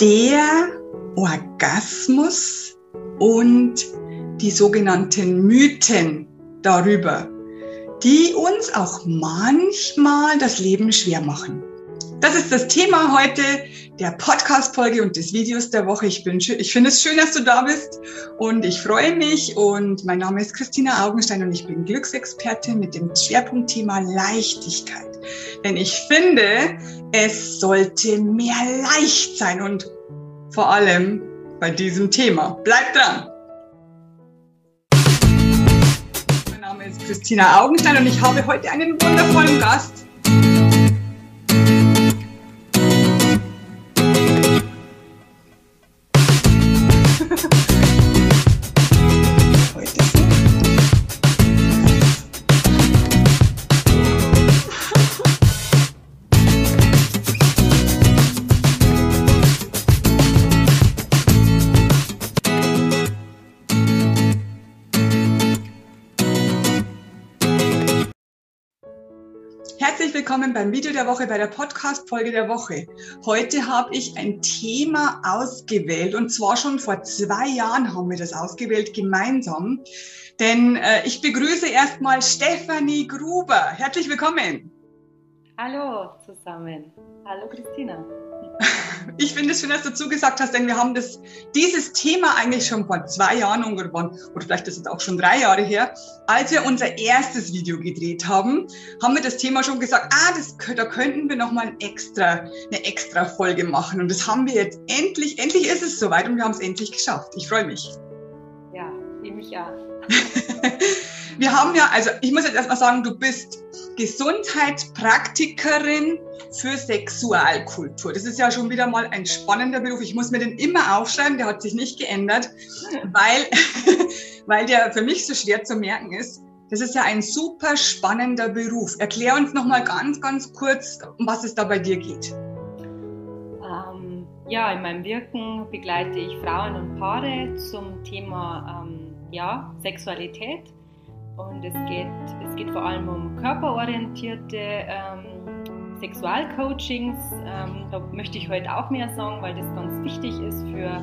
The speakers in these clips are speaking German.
der Orgasmus und die sogenannten Mythen darüber, die uns auch manchmal das Leben schwer machen. Das ist das Thema heute der Podcast-Folge und des Videos der Woche. Ich, ich finde es schön, dass du da bist und ich freue mich. Und mein Name ist Christina Augenstein und ich bin Glücksexpertin mit dem Schwerpunktthema Leichtigkeit. Denn ich finde, es sollte mehr leicht sein und vor allem bei diesem Thema. Bleib dran! Mein Name ist Christina Augenstein und ich habe heute einen wundervollen Gast. Willkommen beim Video der Woche, bei der Podcast-Folge der Woche. Heute habe ich ein Thema ausgewählt und zwar schon vor zwei Jahren haben wir das ausgewählt gemeinsam. Denn äh, ich begrüße erstmal Stefanie Gruber. Herzlich willkommen. Hallo zusammen. Hallo Christina. Ich finde es schön, dass du zugesagt hast, denn wir haben das, dieses Thema eigentlich schon vor zwei Jahren ungefähr, oder vielleicht ist es auch schon drei Jahre her, als wir unser erstes Video gedreht haben, haben wir das Thema schon gesagt, ah, das, da könnten wir nochmal ein extra, eine extra Folge machen. Und das haben wir jetzt endlich, endlich ist es soweit und wir haben es endlich geschafft. Ich freue mich. Ja, ich mich auch. wir haben ja, also ich muss jetzt erstmal sagen, du bist Gesundheitspraktikerin für Sexualkultur. Das ist ja schon wieder mal ein spannender Beruf. Ich muss mir den immer aufschreiben, der hat sich nicht geändert, weil, weil der für mich so schwer zu merken ist. Das ist ja ein super spannender Beruf. Erklär uns noch mal ganz, ganz kurz, um was es da bei dir geht. Ähm, ja, in meinem Wirken begleite ich Frauen und Paare zum Thema ähm, ja, Sexualität und es geht, es geht vor allem um körperorientierte ähm, Sexualcoachings. Ähm, da möchte ich heute auch mehr sagen, weil das ganz wichtig ist für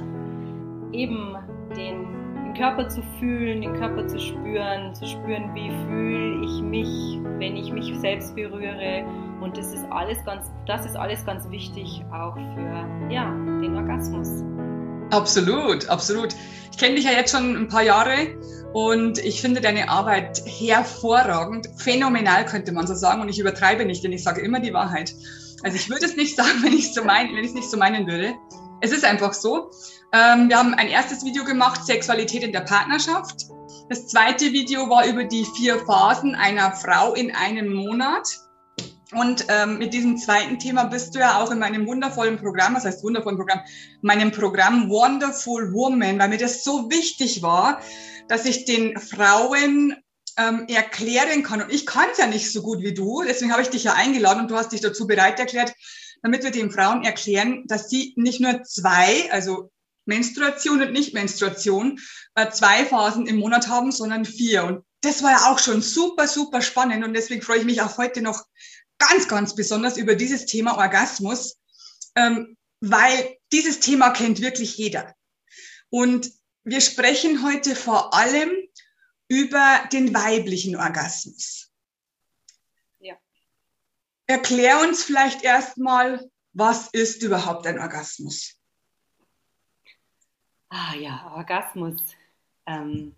eben den, den Körper zu fühlen, den Körper zu spüren, zu spüren, wie fühle ich mich, wenn ich mich selbst berühre. Und das ist alles ganz, das ist alles ganz wichtig auch für ja, den Orgasmus. Absolut, absolut. Ich kenne dich ja jetzt schon ein paar Jahre und ich finde deine Arbeit hervorragend, phänomenal könnte man so sagen und ich übertreibe nicht, denn ich sage immer die Wahrheit. Also ich würde es nicht sagen, wenn ich es so mein, wenn ich es nicht so meinen würde. Es ist einfach so. Ähm, wir haben ein erstes Video gemacht, Sexualität in der Partnerschaft. Das zweite Video war über die vier Phasen einer Frau in einem Monat. Und ähm, mit diesem zweiten Thema bist du ja auch in meinem wundervollen Programm, was heißt wundervollen Programm, meinem Programm Wonderful Woman, weil mir das so wichtig war, dass ich den Frauen ähm, erklären kann. Und ich kann es ja nicht so gut wie du, deswegen habe ich dich ja eingeladen und du hast dich dazu bereit erklärt, damit wir den Frauen erklären, dass sie nicht nur zwei, also Menstruation und Nicht-Menstruation, äh, zwei Phasen im Monat haben, sondern vier. Und das war ja auch schon super, super spannend und deswegen freue ich mich auch heute noch ganz, ganz besonders über dieses Thema Orgasmus, ähm, weil dieses Thema kennt wirklich jeder. Und wir sprechen heute vor allem über den weiblichen Orgasmus. Ja. Erklär uns vielleicht erstmal, was ist überhaupt ein Orgasmus? Ah ja, Orgasmus. Ähm,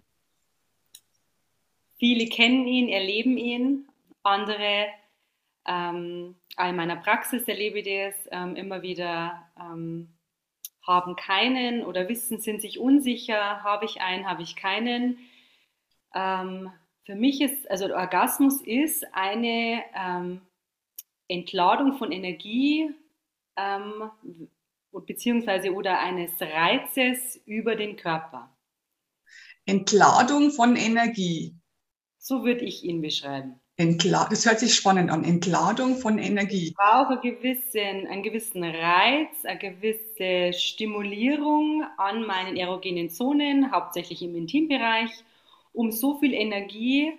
viele kennen ihn, erleben ihn, andere ähm, in meiner Praxis erlebe ich das ähm, immer wieder, ähm, haben keinen oder wissen, sind sich unsicher, habe ich einen, habe ich keinen. Ähm, für mich ist, also Orgasmus ist eine ähm, Entladung von Energie ähm, beziehungsweise oder eines Reizes über den Körper. Entladung von Energie. So würde ich ihn beschreiben. Entla das hört sich spannend an. Entladung von Energie. Ich brauche einen gewissen, einen gewissen Reiz, eine gewisse Stimulierung an meinen erogenen Zonen, hauptsächlich im Intimbereich, um so viel Energie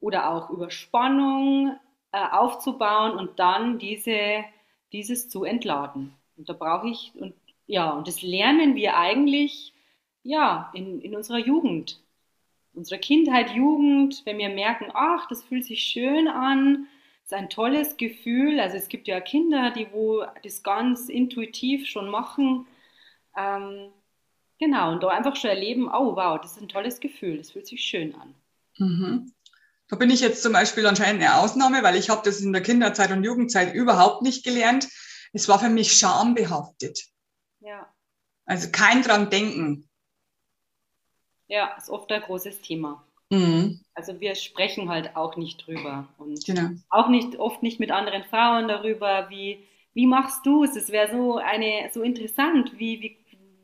oder auch Überspannung äh, aufzubauen und dann diese, dieses zu entladen. Und da brauche ich, und ja, und das lernen wir eigentlich ja, in, in unserer Jugend, unserer Kindheit, Jugend, wenn wir merken, ach, das fühlt sich schön an, ist ein tolles Gefühl. Also es gibt ja Kinder, die wo das ganz intuitiv schon machen. Ähm, genau, und da einfach schon erleben, oh wow, das ist ein tolles Gefühl, das fühlt sich schön an. Mhm. Da bin ich jetzt zum Beispiel anscheinend eine Ausnahme, weil ich habe das in der Kinderzeit und Jugendzeit überhaupt nicht gelernt. Es war für mich schambehaftet. Ja. Also kein dran denken. Ja, ist oft ein großes Thema. Mhm. Also wir sprechen halt auch nicht drüber und genau. auch nicht oft nicht mit anderen Frauen darüber, wie, wie machst du es? Es wäre so eine so interessant, wie, wie,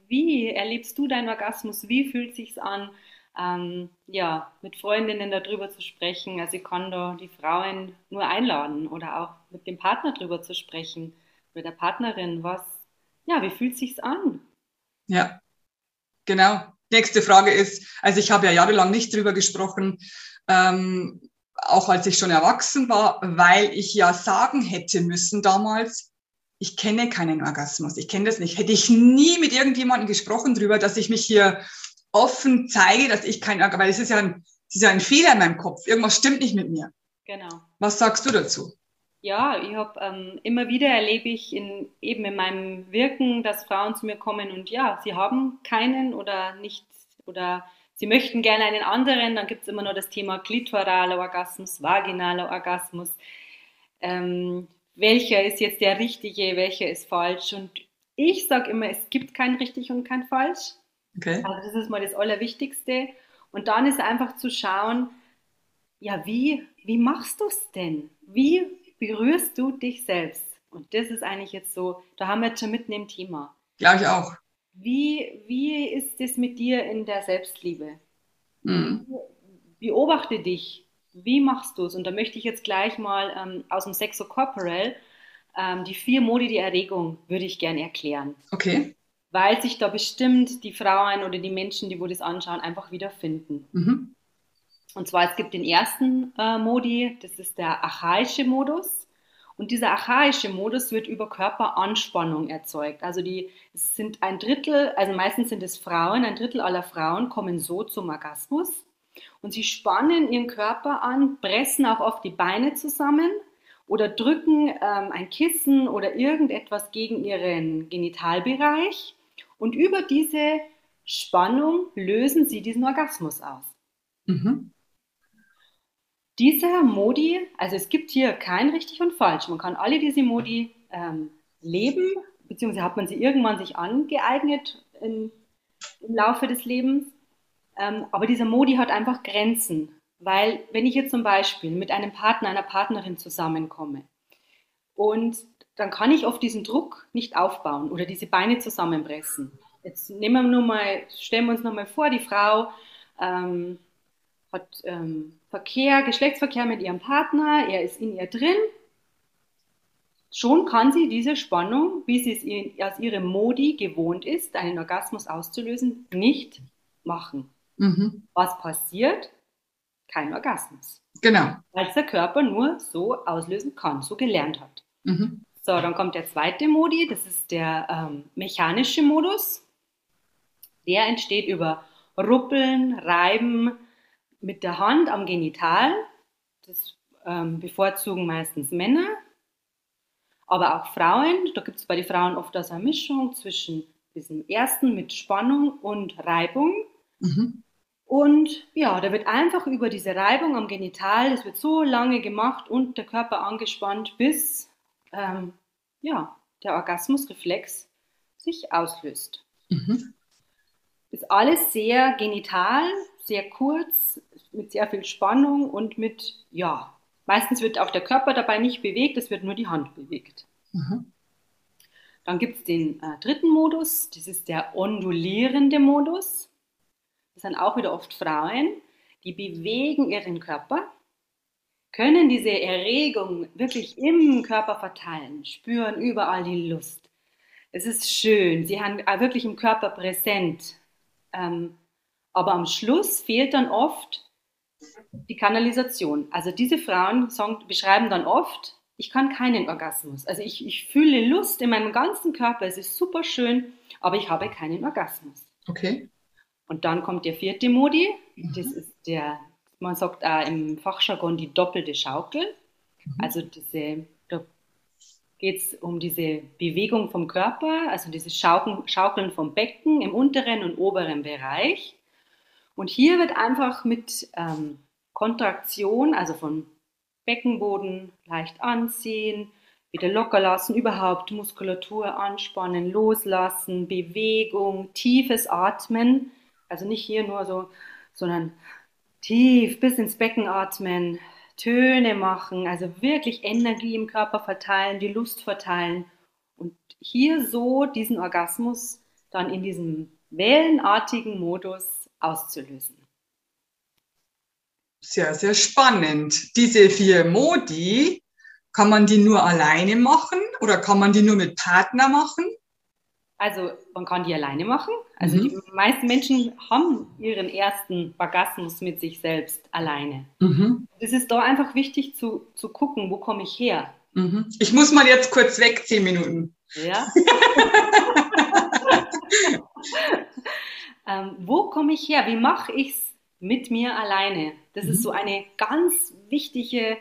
wie erlebst du deinen Orgasmus? Wie fühlt sich's an? ähm, ja, mit Freundinnen darüber zu sprechen. Also ich kann da die Frauen nur einladen oder auch mit dem Partner darüber zu sprechen oder der Partnerin, was, ja, wie fühlt sich's an? Ja, genau. Nächste Frage ist, also ich habe ja jahrelang nicht drüber gesprochen, ähm, auch als ich schon erwachsen war, weil ich ja sagen hätte müssen damals, ich kenne keinen Orgasmus, ich kenne das nicht. Hätte ich nie mit irgendjemandem gesprochen drüber, dass ich mich hier offen zeige, dass ich kein, weil es ist ja ein, es ist ja ein Fehler in meinem Kopf. Irgendwas stimmt nicht mit mir. Genau. Was sagst du dazu? Ja, ich habe ähm, immer wieder erlebe ich in, eben in meinem Wirken, dass Frauen zu mir kommen und ja, sie haben keinen oder nicht oder sie möchten gerne einen anderen. Dann gibt es immer noch das Thema klitoraler Orgasmus, vaginaler Orgasmus. Ähm, welcher ist jetzt der richtige, welcher ist falsch? Und ich sage immer, es gibt kein richtig und kein falsch. Okay. Also das ist mal das Allerwichtigste. Und dann ist einfach zu schauen, ja, wie, wie machst du es denn? Wie berührst du dich selbst? Und das ist eigentlich jetzt so, da haben wir jetzt schon mitten im Thema. Ja, ich auch. Wie, wie ist es mit dir in der Selbstliebe? Mhm. Beobachte dich. Wie machst du es? Und da möchte ich jetzt gleich mal ähm, aus dem Sexo Corporal ähm, die vier Modi der Erregung würde ich gerne erklären. Okay weil sich da bestimmt die Frauen oder die Menschen, die wo das anschauen, einfach wiederfinden. Mhm. Und zwar, es gibt den ersten äh, Modi, das ist der archaische Modus. Und dieser archaische Modus wird über Körperanspannung erzeugt. Also die es sind ein Drittel, also meistens sind es Frauen, ein Drittel aller Frauen kommen so zum Orgasmus. Und sie spannen ihren Körper an, pressen auch oft die Beine zusammen oder drücken ähm, ein Kissen oder irgendetwas gegen ihren Genitalbereich und über diese Spannung lösen sie diesen Orgasmus aus. Mhm. Dieser Modi, also es gibt hier kein richtig und falsch. Man kann alle diese Modi ähm, leben, beziehungsweise hat man sie irgendwann sich angeeignet in, im Laufe des Lebens. Ähm, aber dieser Modi hat einfach Grenzen. Weil wenn ich jetzt zum Beispiel mit einem Partner, einer Partnerin zusammenkomme und dann kann ich oft diesen Druck nicht aufbauen oder diese Beine zusammenpressen. Jetzt nehmen wir nur mal, stellen wir uns nochmal vor, die Frau ähm, hat ähm, Verkehr, Geschlechtsverkehr mit ihrem Partner, er ist in ihr drin. Schon kann sie diese Spannung, wie sie es aus ihrem Modi gewohnt ist, einen Orgasmus auszulösen, nicht machen. Mhm. Was passiert? Kein Orgasmus. Genau. Weil der Körper nur so auslösen kann, so gelernt hat. Mhm. So, dann kommt der zweite Modi, das ist der ähm, mechanische Modus. Der entsteht über Ruppeln, Reiben mit der Hand am Genital. Das ähm, bevorzugen meistens Männer, aber auch Frauen. Da gibt es bei den Frauen oft also eine Mischung zwischen diesem ersten mit Spannung und Reibung. Mhm. Und ja, da wird einfach über diese Reibung am Genital, das wird so lange gemacht und der Körper angespannt, bis ähm, ja, der Orgasmusreflex sich auslöst. Mhm. Ist alles sehr genital, sehr kurz, mit sehr viel Spannung und mit, ja, meistens wird auch der Körper dabei nicht bewegt, es wird nur die Hand bewegt. Mhm. Dann gibt es den äh, dritten Modus, das ist der ondulierende Modus. Das sind auch wieder oft Frauen, die bewegen ihren Körper können diese Erregung wirklich im Körper verteilen, spüren überall die Lust. Es ist schön, sie haben wirklich im Körper präsent. Ähm, aber am Schluss fehlt dann oft die Kanalisation. Also diese Frauen sagen, beschreiben dann oft, ich kann keinen Orgasmus. Also ich, ich fühle Lust in meinem ganzen Körper, es ist super schön, aber ich habe keinen Orgasmus. Okay. Und dann kommt der vierte Modi, Mhm. das ist der, man sagt auch im Fachjargon die doppelte Schaukel. Mhm. Also diese, da geht es um diese Bewegung vom Körper, also dieses Schaukeln, Schaukeln vom Becken im unteren und oberen Bereich. Und hier wird einfach mit ähm, Kontraktion, also von Beckenboden leicht anziehen, wieder locker lassen, überhaupt Muskulatur anspannen, loslassen, Bewegung, tiefes Atmen. Also nicht hier nur so, sondern tief bis ins Becken atmen, Töne machen, also wirklich Energie im Körper verteilen, die Lust verteilen und hier so diesen Orgasmus dann in diesem wellenartigen Modus auszulösen. Sehr, sehr spannend. Diese vier Modi, kann man die nur alleine machen oder kann man die nur mit Partner machen? Also man kann die alleine machen. Also Mhm. die meisten Menschen haben ihren ersten Orgasmus mit sich selbst alleine. Mhm. Es ist da einfach wichtig zu, zu gucken, wo komme ich her. Mhm. Ich muss mal jetzt kurz weg, zehn Minuten. Ja? ähm, wo komme ich her? Wie mache ich es mit mir alleine? Das Mhm. ist so eine ganz wichtige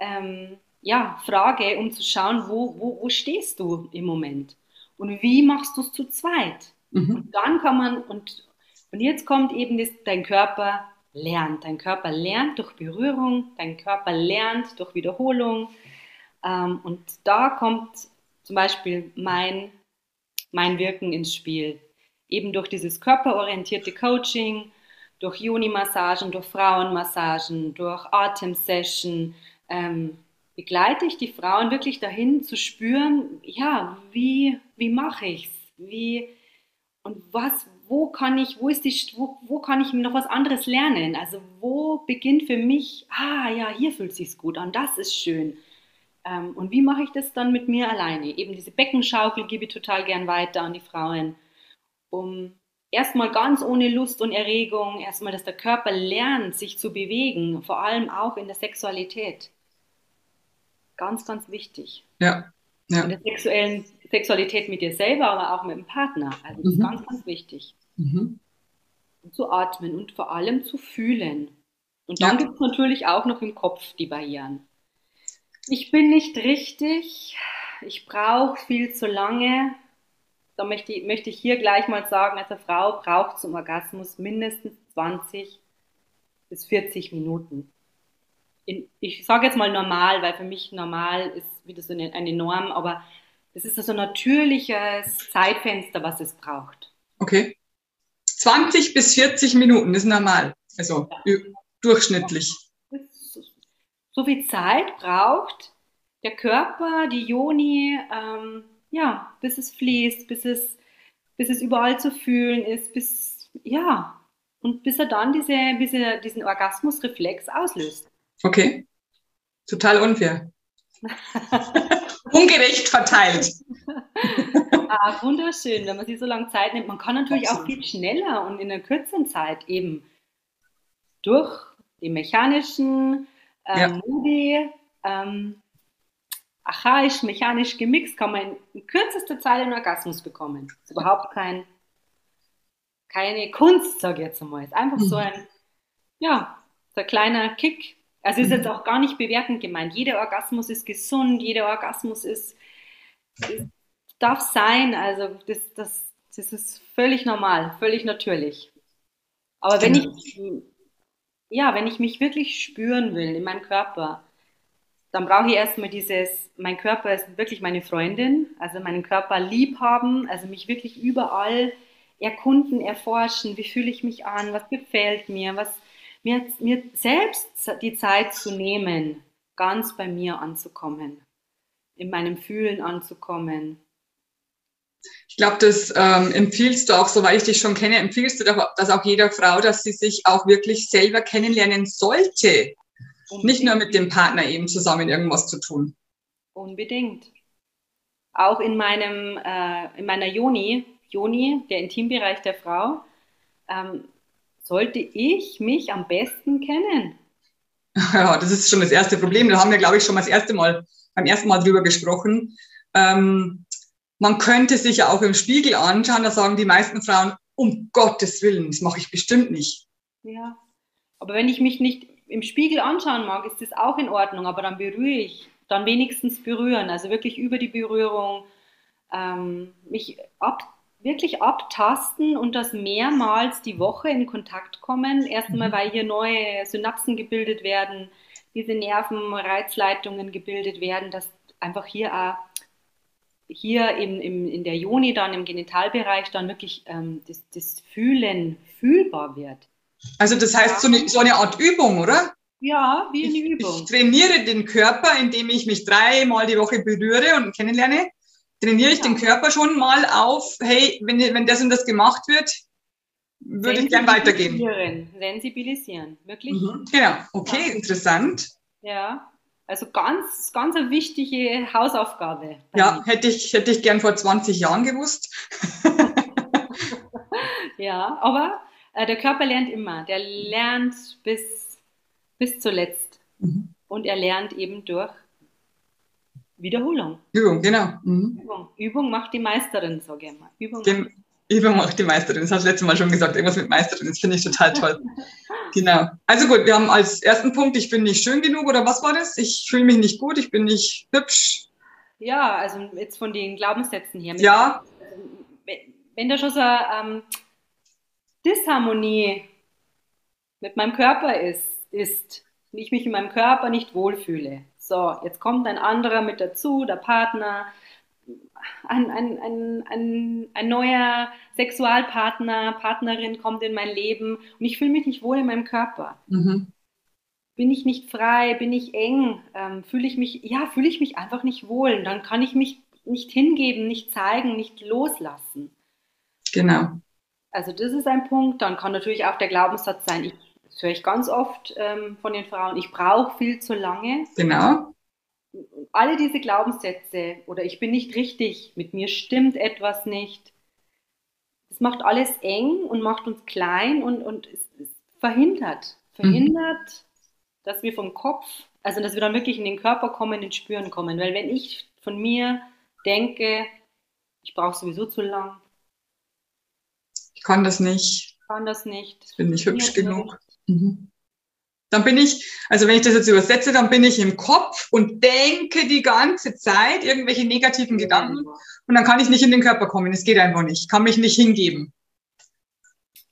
ähm, ja, Frage, um zu schauen, wo, wo, wo stehst du im Moment? Und wie machst du es zu zweit? Mhm. Und dann kann man, und, und jetzt kommt eben das, dein Körper lernt. Dein Körper lernt durch Berührung, dein Körper lernt durch Wiederholung. Ähm, und da kommt zum Beispiel mein, mein Wirken ins Spiel. Eben durch dieses körperorientierte Coaching, durch Yoni-Massagen, durch Frauenmassagen, durch Atemsession, ähm, begleite ich die Frauen wirklich dahin zu spüren, ja, wie, wie mache ich es? Wie, und was, wo kann ich, wo ist die, wo, wo kann ich noch was anderes lernen? Also wo beginnt für mich, ah ja, hier fühlt sich's gut an, das ist schön. Ähm, und wie mache ich das dann mit mir alleine? Eben diese Beckenschaukel gebe ich total gern weiter an die Frauen, um erstmal ganz ohne Lust und Erregung, erstmal, dass der Körper lernt, sich zu bewegen, vor allem auch in der Sexualität. Ganz, ganz wichtig. Ja. ja. In der sexuellen Sexualität mit dir selber, aber auch mit dem Partner. Also das ist Mhm. ganz, ganz wichtig. Mhm. Zu atmen und vor allem zu fühlen. Und dann Ja. gibt es natürlich auch noch im Kopf die Barrieren. Ich bin nicht richtig, ich brauche viel zu lange. Da möchte ich, möchte ich hier gleich mal sagen, als eine Frau braucht zum Orgasmus mindestens 20 bis 40 Minuten. In, ich sage jetzt mal normal, weil für mich normal ist wieder so eine, eine Norm, aber das ist so ein natürliches Zeitfenster, was es braucht. Okay. 20 bis 40 Minuten ist normal. Also ü- durchschnittlich. so viel Zeit braucht der Körper, die Joni, ähm, ja, bis es fließt, bis es, bis es überall zu fühlen ist, bis, ja, und bis er dann diese, bis er diesen Orgasmusreflex auslöst. Okay. Total unfair. Ungerecht verteilt. Ah, wunderschön, wenn man sich so lange Zeit nimmt. Man kann natürlich auch Absolut. viel schneller und in einer kürzeren Zeit eben durch die mechanischen ähm, Ja. Modi, ähm, archaisch, mechanisch gemixt, kann man in kürzester Zeit einen Orgasmus bekommen. Ist überhaupt kein, keine Kunst, sage ich jetzt einmal. Ist einfach so Mhm. ein, ja, so ein kleiner Kick. Also ist Mhm. jetzt auch gar nicht bewertend gemeint. Jeder Orgasmus ist gesund, jeder Orgasmus ist, ist darf sein. Also das, das, das ist völlig normal, völlig natürlich. Aber wenn ich, ja, wenn ich mich wirklich spüren will in meinem Körper, dann brauche ich erstmal dieses, mein Körper ist wirklich meine Freundin, also meinen Körper lieb haben, also mich wirklich überall erkunden, erforschen, wie fühle ich mich an, was gefällt mir, was mir, mir selbst die Zeit zu nehmen, ganz bei mir anzukommen, in meinem Fühlen anzukommen. Ich glaube, das ähm, empfiehlst du auch, soweit ich dich schon kenne, empfiehlst du das auch jeder Frau, dass sie sich auch wirklich selber kennenlernen sollte. Nicht nur mit dem Partner eben zusammen irgendwas zu tun. Unbedingt. Auch in meinem, äh, in meiner Joni, Joni, der Intimbereich der Frau, ähm, sollte ich mich am besten kennen. Ja, das ist schon das erste Problem. Da haben wir, glaube ich, schon mal das erste Mal beim ersten Mal drüber gesprochen. Ähm, man könnte sich ja auch im Spiegel anschauen, da sagen die meisten Frauen, um Gottes Willen, das mache ich bestimmt nicht. Ja, aber wenn ich mich nicht im Spiegel anschauen mag, ist das auch in Ordnung, aber dann berühre ich, dann wenigstens berühren, also wirklich über die Berührung, ähm, mich ab, wirklich abtasten und das mehrmals die Woche in Kontakt kommen. Erstmal, mhm. weil hier neue Synapsen gebildet werden, diese Nervenreizleitungen gebildet werden, dass einfach hier auch hier im, im, in der Joni dann im Genitalbereich dann wirklich ähm, das, das Fühlen fühlbar wird. Also das heißt so eine, so eine Art Übung, oder? Ja, wie eine Übung. Ich trainiere den Körper, indem ich mich dreimal die Woche berühre und kennenlerne. Trainiere ich ja. den Körper schon mal auf, hey, wenn, wenn das und das gemacht wird, würde ich gern weitergehen. Sensibilisieren, wirklich. Mhm. Genau, okay, ja. interessant. Ja, also ganz, ganz eine wichtige Hausaufgabe. Ja, hätte ich, hätte ich gern vor 20 Jahren gewusst. ja, aber der Körper lernt immer. Der lernt bis, bis zuletzt. Mhm. Und er lernt eben durch Wiederholung. Übung, genau. Mhm. Übung. Übung macht die Meisterin, sage ich mal. Übung macht, Übung macht die Meisterin. Das hast du letztes Mal schon gesagt. Irgendwas mit Meisterin. Das finde ich total toll. genau. Also gut, wir haben als ersten Punkt, ich bin nicht schön genug oder was war das? Ich fühle mich nicht gut, ich bin nicht hübsch. Ja, also jetzt von den Glaubenssätzen her. Ja. Wenn da schon so ähm, Disharmonie mit meinem Körper ist, ist, und ich mich in meinem Körper nicht wohlfühle. So, jetzt kommt ein anderer mit dazu, der Partner, ein, ein, ein, ein, ein neuer Sexualpartner, Partnerin kommt in mein Leben und ich fühle mich nicht wohl in meinem Körper. Mhm. Bin ich nicht frei, bin ich eng, ähm, fühle ich mich, ja, fühle ich mich einfach nicht wohl. Und dann kann ich mich nicht hingeben, nicht zeigen, nicht loslassen. Genau. Also das ist ein Punkt. Dann kann natürlich auch der Glaubenssatz sein, ich, das höre ich ganz oft ähm, von den Frauen, ich brauche viel zu lange. Genau. Alle diese Glaubenssätze oder ich bin nicht richtig, mit mir stimmt etwas nicht. Das macht alles eng und macht uns klein und, und es, es verhindert, verhindert, mhm. dass wir vom Kopf, also dass wir dann wirklich in den Körper kommen, ins Spüren kommen. Weil wenn ich von mir denke, ich brauche sowieso zu lang, ich kann das nicht. Ich kann das nicht. Ich bin nicht hübsch genug. Mhm. Dann bin ich, also wenn ich das jetzt übersetze, dann bin ich im Kopf und denke die ganze Zeit irgendwelche negativen Gedanken und dann kann ich nicht in den Körper kommen. Es geht einfach nicht. Ich kann mich nicht hingeben.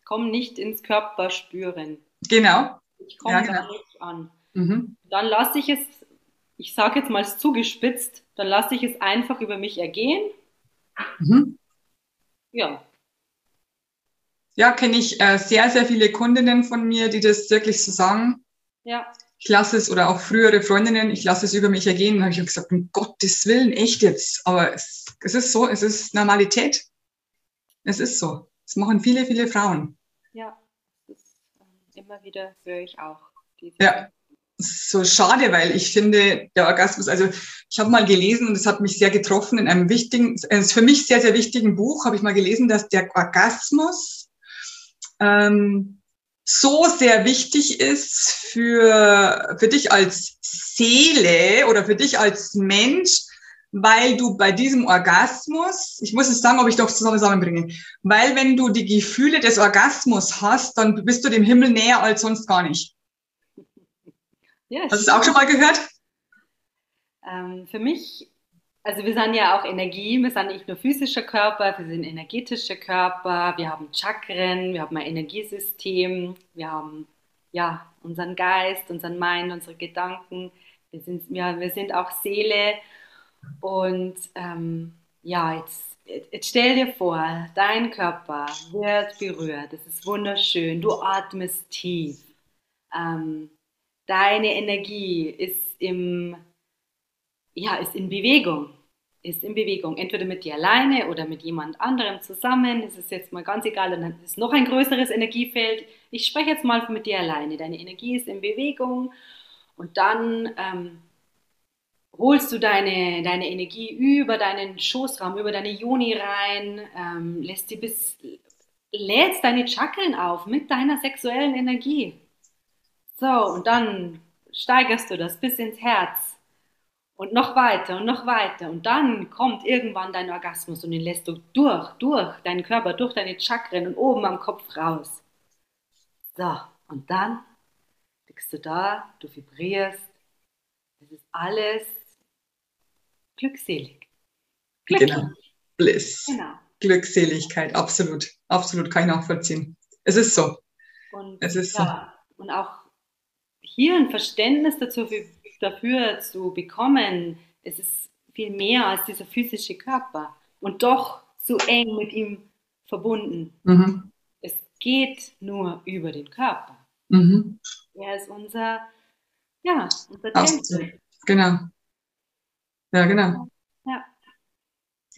Komm nicht ins Körper spüren. Genau. Ich komme ja, genau. nicht an. Mhm. Dann lasse ich es, ich sage jetzt mal zugespitzt, dann lasse ich es einfach über mich ergehen. Mhm. Ja, ja, kenne ich äh, sehr, sehr viele Kundinnen von mir, die das wirklich so sagen. Ja. Ich lasse es, oder auch frühere Freundinnen, ich lasse es über mich ergehen. Dann habe ich auch gesagt, um Gottes Willen, echt jetzt. Aber es, es ist so, es ist Normalität. Es ist so. Das machen viele, viele Frauen. Ja, das ist, ähm, immer wieder höre ich auch. ja, so schade, weil ich finde, der Orgasmus, also ich habe mal gelesen und es hat mich sehr getroffen in einem wichtigen, für mich sehr, sehr wichtigen Buch, habe ich mal gelesen, dass der Orgasmus ähm, so sehr wichtig ist für, für dich als Seele oder für dich als Mensch, weil du bei diesem Orgasmus, ich muss es sagen, ob ich doch zusammenbringe, weil wenn du die Gefühle des Orgasmus hast, dann bist du dem Himmel näher als sonst gar nicht. Ja, Hast du es auch schon mal gehört? Ähm, für mich also wir sind ja auch Energie, wir sind nicht nur physischer Körper, wir sind energetischer Körper, wir haben Chakren, wir haben ein Energiesystem, wir haben ja unseren Geist, unseren Mind, unsere Gedanken, wir sind, ja, wir sind auch Seele. Und ähm, ja, jetzt, jetzt stell dir vor, dein Körper wird berührt, das ist wunderschön, du atmest tief, ähm, deine Energie ist im ja, ist in Bewegung ist in Bewegung, entweder mit dir alleine oder mit jemand anderem zusammen. Es ist jetzt mal ganz egal, und dann ist noch ein größeres Energiefeld. Ich spreche jetzt mal mit dir alleine. Deine Energie ist in Bewegung und dann ähm, holst du deine, deine Energie über deinen Schoßraum, über deine Joni rein, ähm, lässt sie bis, lädst deine Chakren auf mit deiner sexuellen Energie. So, und dann steigerst du das bis ins Herz Und noch weiter und noch weiter. Und dann kommt irgendwann dein Orgasmus und den lässt du durch, durch deinen Körper, durch deine Chakren und oben am Kopf raus. So, und dann liegst du da, du vibrierst. Es ist alles glückselig. Glücklich. Genau. Bliss. Genau. Glückseligkeit, absolut. Absolut kann ich nachvollziehen. Es ist so. Und, es ist ja, so. und auch hier ein Verständnis dazu, dafür zu bekommen, es ist viel mehr als dieser physische Körper und doch so eng mit ihm verbunden. Mhm. Es geht nur über den Körper. Mhm. Er ist unser, ja, unser Tempel. Genau. Ja, genau. Ja.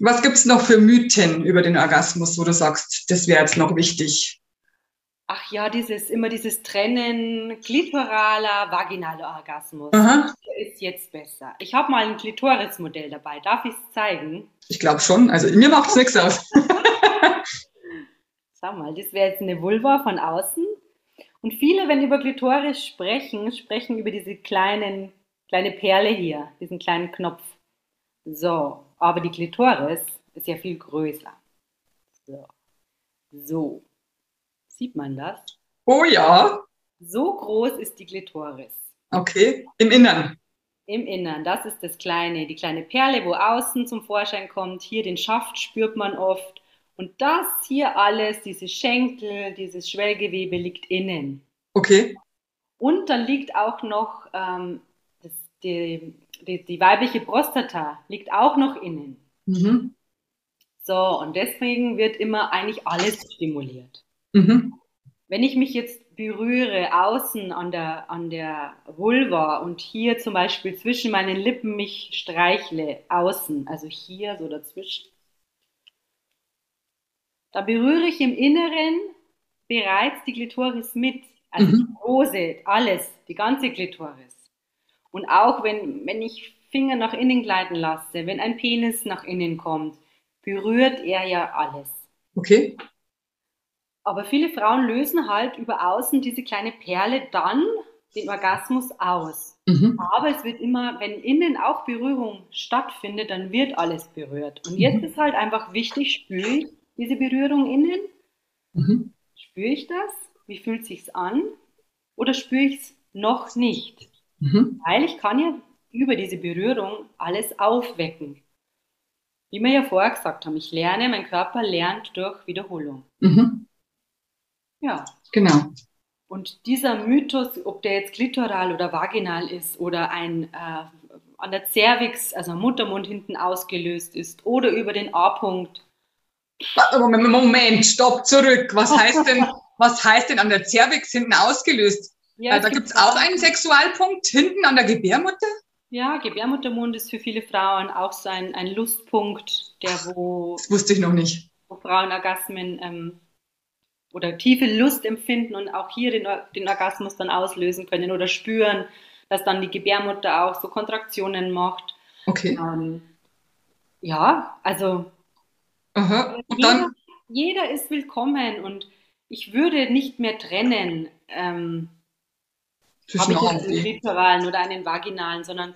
Was gibt es noch für Mythen über den Orgasmus, wo du sagst, das wäre jetzt noch wichtig? Ach ja, dieses, immer dieses Trennen klitoraler, vaginaler Orgasmus. Aha. Ist jetzt besser. Ich habe mal ein Klitoris-Modell dabei. Darf ich es zeigen? Ich glaube schon. Also mir macht es nichts aus. Schau mal, das wäre jetzt eine Vulva von außen. Und viele, wenn über Klitoris sprechen, sprechen über diese kleinen, kleine Perle hier, diesen kleinen Knopf. So, aber die Klitoris ist ja viel größer. So. so. Sieht man das? Oh ja. So groß ist die Klitoris. Okay, im Innern. Im Innern, das ist das kleine, die kleine Perle, wo außen zum Vorschein kommt. Hier den Schaft spürt man oft. Und das hier alles, diese Schenkel, dieses Schwellgewebe liegt innen. Okay. Und dann liegt auch noch ähm, das, die, die, die, weibliche Prostata, liegt auch noch innen. Mhm. So, und deswegen wird immer eigentlich alles stimuliert. Mhm. Wenn ich mich jetzt berühre außen an der, an der Vulva und hier zum Beispiel zwischen meinen Lippen mich streichle, außen, also hier so dazwischen, da berühre ich im Inneren bereits die Klitoris mit, also mhm. die große, alles, die ganze Klitoris. Und auch wenn, wenn ich Finger nach innen gleiten lasse, wenn ein Penis nach innen kommt, berührt er ja alles. Okay. Aber viele Frauen lösen halt über außen diese kleine Perle dann den Orgasmus aus. Mhm. Aber es wird immer, wenn innen auch Berührung stattfindet, dann wird alles berührt. Und jetzt mhm. ist halt einfach wichtig, spüre ich diese Berührung innen? Mhm. Spüre ich das? Wie fühlt sich's an? Oder spüre ich es noch nicht? Mhm. Weil ich kann ja über diese Berührung alles aufwecken. Wie wir ja vorher gesagt haben, ich lerne, mein Körper lernt durch Wiederholung. Mhm. Ja. Genau. Und dieser Mythos, ob der jetzt klitoral oder vaginal ist oder ein äh, an der Cervix, also am Muttermund hinten ausgelöst ist oder über den A-Punkt. Moment, stopp, zurück. Was heißt denn, was heißt denn an der Cervix hinten ausgelöst? Ja, da gibt es auch einen Sexualpunkt hinten an der Gebärmutter? Ja, Gebärmuttermund ist für viele Frauen auch so ein, ein Lustpunkt, der wo. Das wusste ich noch nicht. Wo Frauen Orgasmen ähm, oder tiefe Lust empfinden und auch hier den, den Orgasmus dann auslösen können oder spüren, dass dann die Gebärmutter auch so Kontraktionen macht. Okay. Ähm, ja, also Aha. Und jeder, dann? jeder ist willkommen und ich würde nicht mehr trennen, ähm, habe ich einen litoralen oder einen vaginalen, sondern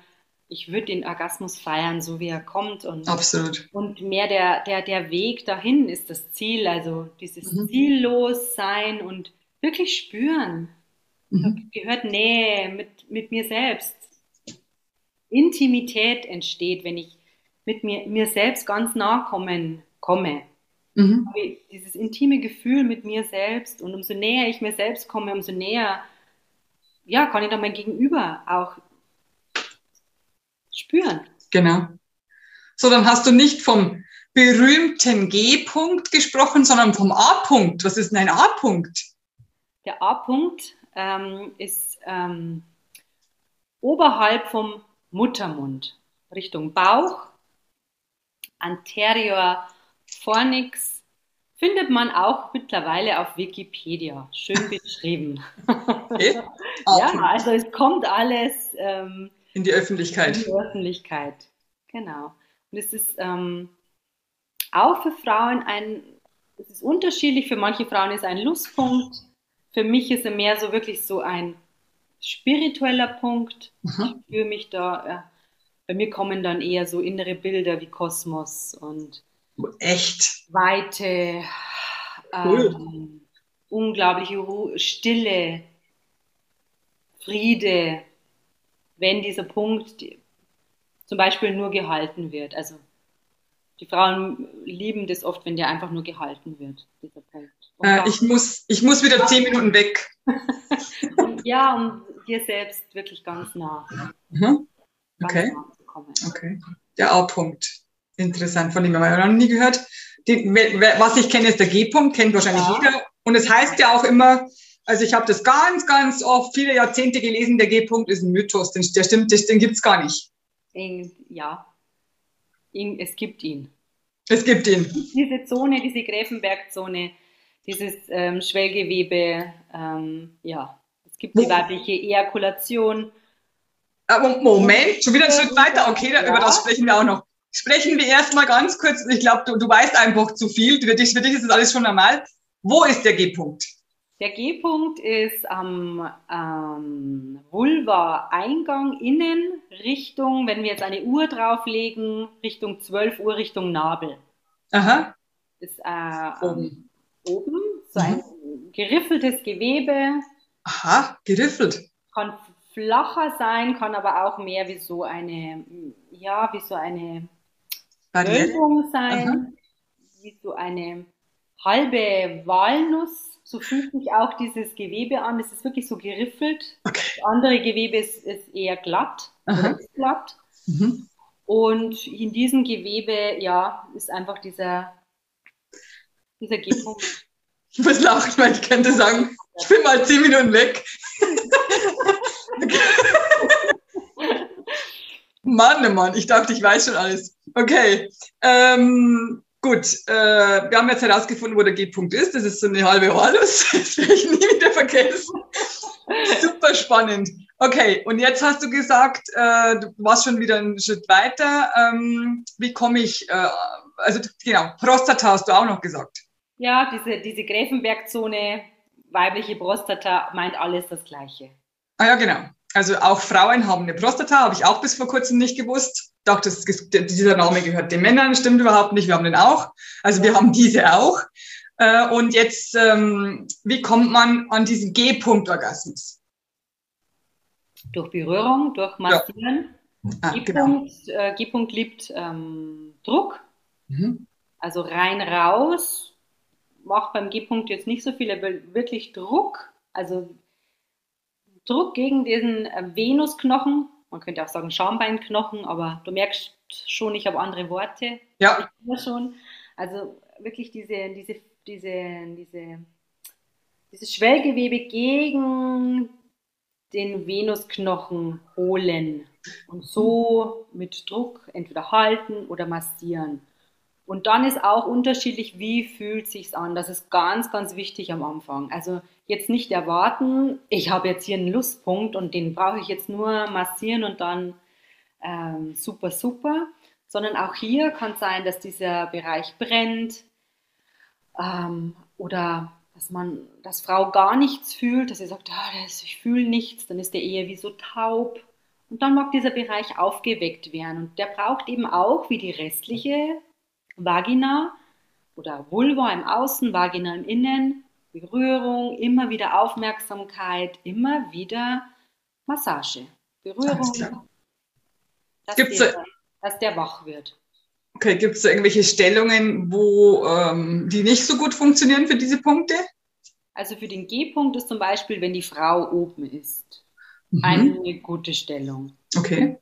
ich würde den Orgasmus feiern, so wie er kommt. Und, Absolut. Und mehr der, der, der Weg dahin ist das Ziel, also dieses mhm. ziellos sein und wirklich spüren. Mhm. Gehört Nähe mit, mit mir selbst. Intimität entsteht, wenn ich mit mir, mir selbst ganz nah kommen, komme. Mhm. Dieses intime Gefühl mit mir selbst und umso näher ich mir selbst komme, umso näher ja, kann ich dann mein Gegenüber auch spüren. Genau. So, dann hast du nicht vom berühmten G-Punkt gesprochen, sondern vom A-Punkt. Was ist denn ein A-Punkt? Der A-Punkt ähm, ist ähm, oberhalb vom Muttermund, Richtung Bauch, anterior fornix, findet man auch mittlerweile auf Wikipedia. Schön beschrieben. Okay. ja, also es kommt alles. Ähm, in die Öffentlichkeit. In die Öffentlichkeit, genau. Und es ist ähm, auch für Frauen ein, es ist unterschiedlich, für manche Frauen ist ein Lustpunkt, für mich ist er mehr so wirklich so ein spiritueller Punkt. Mhm. Ich spüre mich da, ja, bei mir kommen dann eher so innere Bilder wie Kosmos und Echt? Weite, Cool. ähm, unglaubliche Ruhe, Stille, Friede, wenn dieser Punkt zum Beispiel nur gehalten wird. Also die Frauen lieben das oft, wenn der einfach nur gehalten wird, dieser Punkt. Äh, ich, muss, ich muss wieder zehn Minuten weg. und, ja, um dir selbst wirklich ganz nah, Mhm. ganz Okay. nah zu kommen. Okay. Der A-Punkt. Interessant, von dem haben wir noch nie gehört. Den, was ich kenne, ist der G-Punkt, kennt wahrscheinlich Ja. jeder. Und es heißt ja auch immer, also ich habe das ganz, ganz oft, viele Jahrzehnte gelesen, der G-Punkt ist ein Mythos, den, der stimmt, den gibt's gar nicht. In, ja, in, es gibt ihn. Es gibt ihn. Diese Zone, diese Gräfenbergzone, dieses ähm, Schwellgewebe, ähm, ja, es gibt die weibliche Ejakulation. Aber Moment, schon wieder einen Schritt weiter. Okay, Ja. über das sprechen wir auch noch. Sprechen wir erstmal ganz kurz. Ich glaube, du, du weißt einfach zu viel. Für dich, für dich ist das alles schon normal. Wo ist der G-Punkt? Der G-Punkt ist am ähm, Vulva-Eingang innen, Richtung, wenn wir jetzt eine Uhr drauflegen, Richtung 12 Uhr, Richtung Nabel. Aha. Ist äh, Oben. oben so ein geriffeltes Gewebe, Aha, geriffelt. kann flacher sein, kann aber auch mehr wie so eine, ja, wie so eine. Wölbung sein, wie so eine halbe Walnuss. So fühlt sich auch dieses Gewebe an. Es ist wirklich so geriffelt. Okay. Das andere Gewebe ist, ist eher glatt, ist glatt. Mhm. Und in diesem Gewebe, ja, ist einfach dieser, dieser G-Punkt. Ich muss lachen, weil ich könnte sagen, ich bin mal zehn Minuten weg. Mann, oh Mann, ich dachte, ich weiß schon alles. Okay, ähm, gut. Äh, wir haben jetzt herausgefunden, wo der G-Punkt ist. Das ist so eine halbe Walnuss. Das werde ich nie wieder vergessen. Super spannend. Okay, und jetzt hast du gesagt, äh, du warst schon wieder einen Schritt weiter. Ähm, wie komme ich, äh, also genau, Prostata hast du auch noch gesagt. Ja, diese, diese Gräfenbergzone, weibliche Prostata, meint alles das Gleiche. Ah ja, genau. Also auch Frauen haben eine Prostata, habe ich auch bis vor kurzem nicht gewusst. Dachte, das, dieser Name gehört den Männern, stimmt überhaupt nicht, wir haben den auch. Also wir haben diese auch. Äh, Und jetzt, ähm, wie kommt man an diesen G-Punkt-Orgasmus? Durch Berührung, durch Massieren. Ah, genau. G-Punkt äh, G-Punkt liebt ähm, Druck, Mhm. also rein raus. Macht beim G-Punkt jetzt nicht so viel, aber wirklich Druck, also Druck gegen diesen äh, Venusknochen. Man könnte auch sagen Schambeinknochen, aber du merkst schon, ich habe andere Worte. Ja, schon. Also wirklich diese, diese, diese, diese, dieses Schwellgewebe gegen den Venusknochen holen und so mit Druck entweder halten oder massieren. Und dann ist auch unterschiedlich, wie fühlt sich's an. Das ist ganz, ganz wichtig am Anfang. Also jetzt nicht erwarten, ich habe jetzt hier einen Lustpunkt und den brauche ich jetzt nur massieren und dann ähm, super, super. Sondern auch hier kann sein, dass dieser Bereich brennt ähm, oder dass man, dass Frau gar nichts fühlt, dass sie sagt, ah, das, ich fühle nichts, dann ist der eher wie so taub. Und dann mag dieser Bereich aufgeweckt werden. Und der braucht eben auch, wie die restliche Vagina oder Vulva im Außen, Vagina im Innen, Berührung, immer wieder Aufmerksamkeit, immer wieder Massage. Berührung, dass, Gibt's der, dass der wach wird. okay. Gibt es da irgendwelche Stellungen, wo ähm, die nicht so gut funktionieren für diese Punkte? Also für den G-Punkt ist zum Beispiel, wenn die Frau oben ist, Mhm. eine gute Stellung. Okay.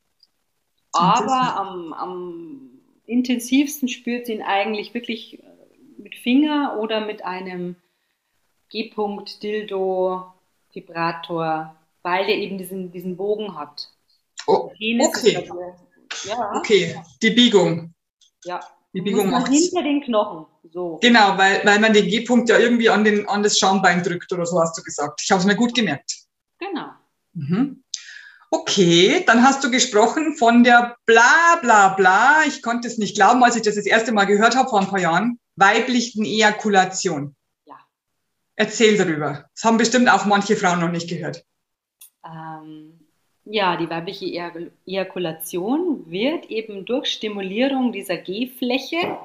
Aber am, am intensivsten spürt sie ihn eigentlich wirklich äh, mit Finger oder mit einem G-Punkt, Dildo, Vibrator, weil der eben diesen, diesen Bogen hat. Oh, okay. ja, okay, die Biegung. ja. Die Biegung man macht's. hinter den Knochen. So. Genau, weil, weil man den G-Punkt ja irgendwie an, den, an das Schambein drückt oder so hast du gesagt. Ich habe es mir gut gemerkt. Genau. Mhm. Okay, dann hast du gesprochen von der bla bla bla, ich konnte es nicht glauben, als ich das das erste Mal gehört habe vor ein paar Jahren, weiblichen Ejakulation. Erzähl darüber. Das haben bestimmt auch manche Frauen noch nicht gehört. Ähm, Ja, die weibliche Ejakulation wird eben durch Stimulierung dieser G-Fläche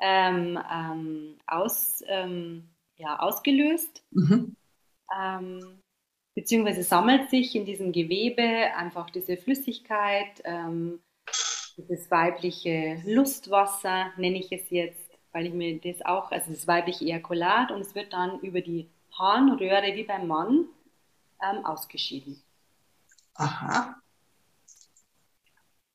ähm, ähm, aus, ähm, ja, ausgelöst. Mhm. Ähm, beziehungsweise sammelt sich in diesem Gewebe einfach diese Flüssigkeit, ähm, dieses weibliche Lustwasser, nenne ich es jetzt, weil ich mir das auch, also das weibliche Ejakulat und es wird dann über die Harnröhre wie beim Mann ähm, ausgeschieden. Aha.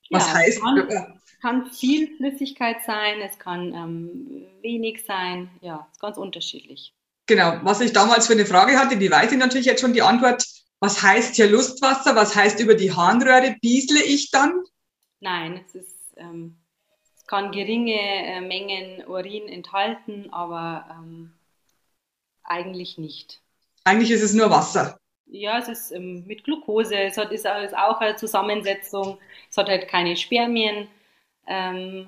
Was ja, heißt? Kann, äh, kann viel Flüssigkeit sein, es kann ähm, wenig sein, ja, ist ganz unterschiedlich. Genau, was ich damals für eine Frage hatte, die weiß ich natürlich jetzt schon die Antwort. Was heißt hier Lustwasser? Was heißt über die Harnröhre? Biesle ich dann? Nein, es ist, ähm, kann geringe äh, Mengen Urin enthalten, aber ähm, eigentlich nicht. Eigentlich ist es nur Wasser. Ja, es ist ähm, mit Glucose, es hat, ist, ist, auch eine Zusammensetzung, es hat halt keine Spermien, ähm,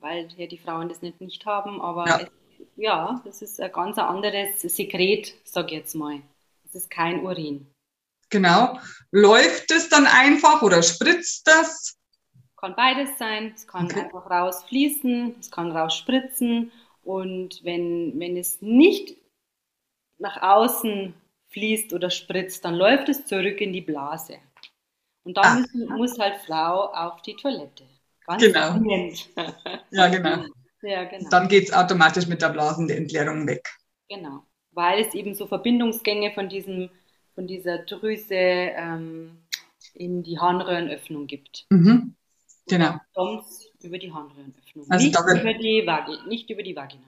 weil ja die Frauen das nicht, nicht haben, aber ja. Es, ja, das ist ein ganz anderes Sekret, sag ich jetzt mal. Es ist kein Urin. Genau. Läuft es dann einfach oder spritzt das? Kann beides sein. Es kann okay. einfach rausfließen, es kann rausspritzen. Und wenn, wenn es nicht nach außen fließt oder spritzt, dann läuft es zurück in die Blase. Und dann ah. muss halt Frau auf die Toilette. Ganz genau. ja, genau. Ja, genau. Dann geht es automatisch mit der Blasenentleerung weg. Genau, weil es eben so Verbindungsgänge von, diesem, von dieser Drüse ähm, in die Harnröhrenöffnung gibt. Mhm. Genau. Sonst über die Harnröhrenöffnung. Also nicht, über die Vagina, nicht über die Vagina.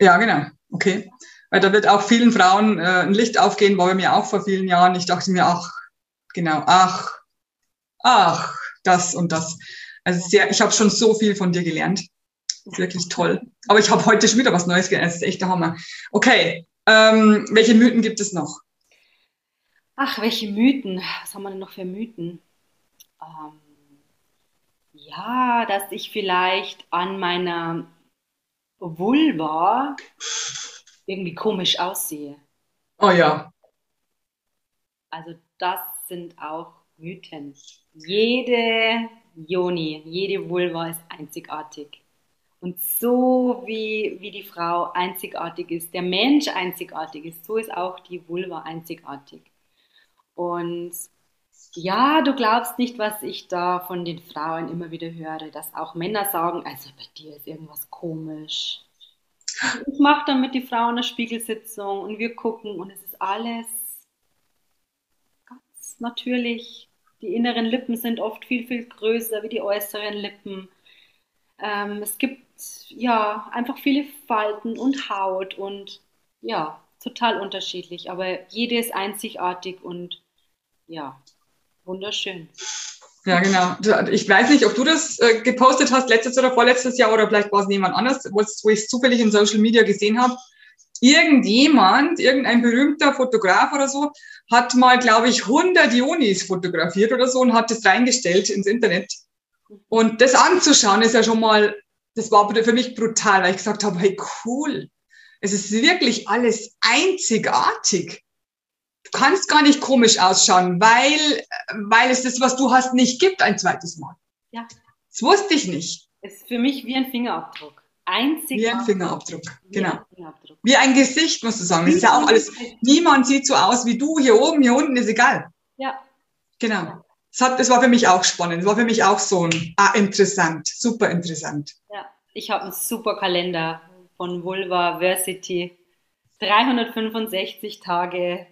Ja, genau. Okay. Weil da wird auch vielen Frauen äh, ein Licht aufgehen, war bei mir auch vor vielen Jahren. Ich dachte mir, ach, genau, ach, ach, das und das. Also sehr, ich habe schon so viel von dir gelernt. Das ist wirklich toll. Aber ich habe heute schon wieder was Neues gelernt. Das ist echt der Hammer. Okay, ähm, welche Mythen gibt es noch? Ach, welche Mythen? Was haben wir denn noch für Mythen? Ähm, ja, dass ich vielleicht an meiner Vulva irgendwie komisch aussehe. Oh ja. Also das sind auch Mythen. Jede Joni, jede Vulva ist einzigartig. Und so wie, wie die Frau einzigartig ist, der Mensch einzigartig ist, so ist auch die Vulva einzigartig. Und ja, du glaubst nicht, was ich da von den Frauen immer wieder höre, dass auch Männer sagen, also bei dir ist irgendwas komisch. Ich mache dann mit die Frauen eine Spiegelsitzung und wir gucken und es ist alles ganz natürlich. Die inneren Lippen sind oft viel, viel größer wie die äußeren Lippen. Ähm, es gibt ja einfach viele Falten und Haut und ja, total unterschiedlich, aber jede ist einzigartig und ja, wunderschön. Ja, genau. Ich weiß nicht, ob du das äh, gepostet hast, letztes oder vorletztes Jahr, oder vielleicht war es jemand anders, wo ich es zufällig in Social Media gesehen habe. Irgendjemand, irgendein berühmter Fotograf oder so, hat mal, glaube ich, 100 Ionis fotografiert oder so und hat das reingestellt ins Internet. Und das anzuschauen ist ja schon mal, das war für mich brutal, weil ich gesagt habe, hey, cool. Es ist wirklich alles einzigartig du kannst gar nicht komisch ausschauen, weil, weil es das, was du hast, nicht gibt ein zweites Mal. Ja. Das wusste ich nicht. Es ist für mich wie ein Fingerabdruck. Einzig. Wie ein Fingerabdruck, genau. Wie ein, Fingerabdruck. Wie ein Gesicht, musst du sagen. Das ist ja auch alles. Niemand sieht so aus wie du. Hier oben, hier unten ist egal. Ja. Genau. Das, hat, das war für mich auch spannend. Das war für mich auch so ein, ah, interessant, super interessant. Ja, ich habe einen super Kalender von Vulva Versity. 365 Tage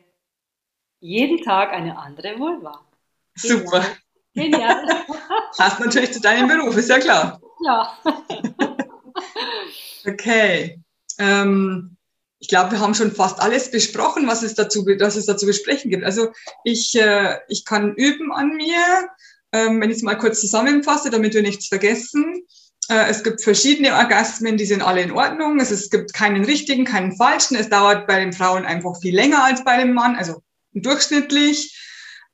jeden Tag eine andere Vulva. Super. Genial. Passt natürlich zu deinem Beruf, ist ja klar. Ja. okay. Ähm, ich glaube, wir haben schon fast alles besprochen, was es dazu, was es dazu besprechen gibt. Also ich, äh, ich kann üben an mir, ähm, wenn ich es mal kurz zusammenfasse, damit wir nichts vergessen. Äh, es gibt verschiedene Orgasmen, die sind alle in Ordnung. Es, es gibt keinen richtigen, keinen falschen. Es dauert bei den Frauen einfach viel länger als bei dem Mann. Also durchschnittlich.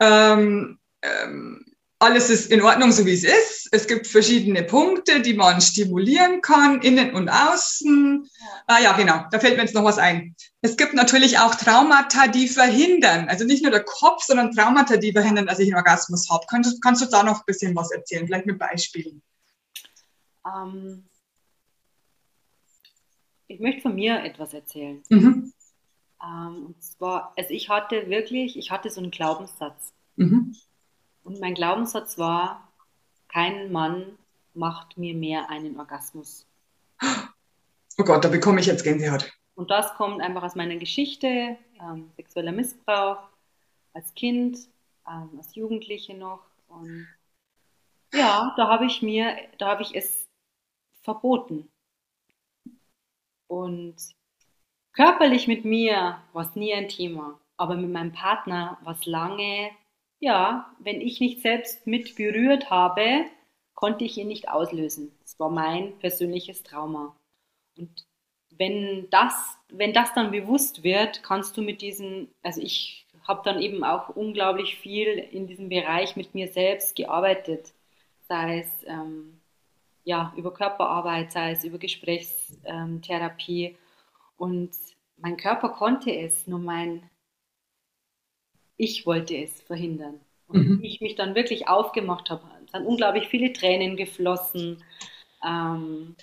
Ähm, ähm, alles ist in Ordnung, so wie es ist. Es gibt verschiedene Punkte, die man stimulieren kann, innen und außen. Ja. Ah ja, genau, da fällt mir jetzt noch was ein. Es gibt natürlich auch Traumata, die verhindern, also nicht nur der Kopf, sondern Traumata, die verhindern, dass ich einen Orgasmus habe. Kannst, kannst du da noch ein bisschen was erzählen, vielleicht mit Beispielen? Ähm, ich möchte von mir etwas erzählen. Mhm. Ähm, und zwar, also ich hatte wirklich, ich hatte so einen Glaubenssatz. Mhm. Und mein Glaubenssatz war, kein Mann macht mir mehr einen Orgasmus. Oh Gott, da bekomme ich jetzt Gänsehaut. Und das kommt einfach aus meiner Geschichte, ähm, sexueller Missbrauch als Kind, ähm, als Jugendliche noch. Und ja, da habe ich mir, da habe ich es verboten. Und körperlich mit mir war es nie ein Thema, aber mit meinem Partner war es lange ja, wenn ich nicht selbst mit berührt habe, konnte ich ihn nicht auslösen. Das war mein persönliches Trauma. Und wenn das, wenn das dann bewusst wird, kannst du mit diesen, also ich habe dann eben auch unglaublich viel in diesem Bereich mit mir selbst gearbeitet, sei es ähm, ja, über Körperarbeit, sei es über Gesprächstherapie. Und mein Körper konnte es, nur mein ich wollte es verhindern. Und mhm. ich mich dann wirklich aufgemacht habe, es sind unglaublich viele Tränen geflossen. Ähm,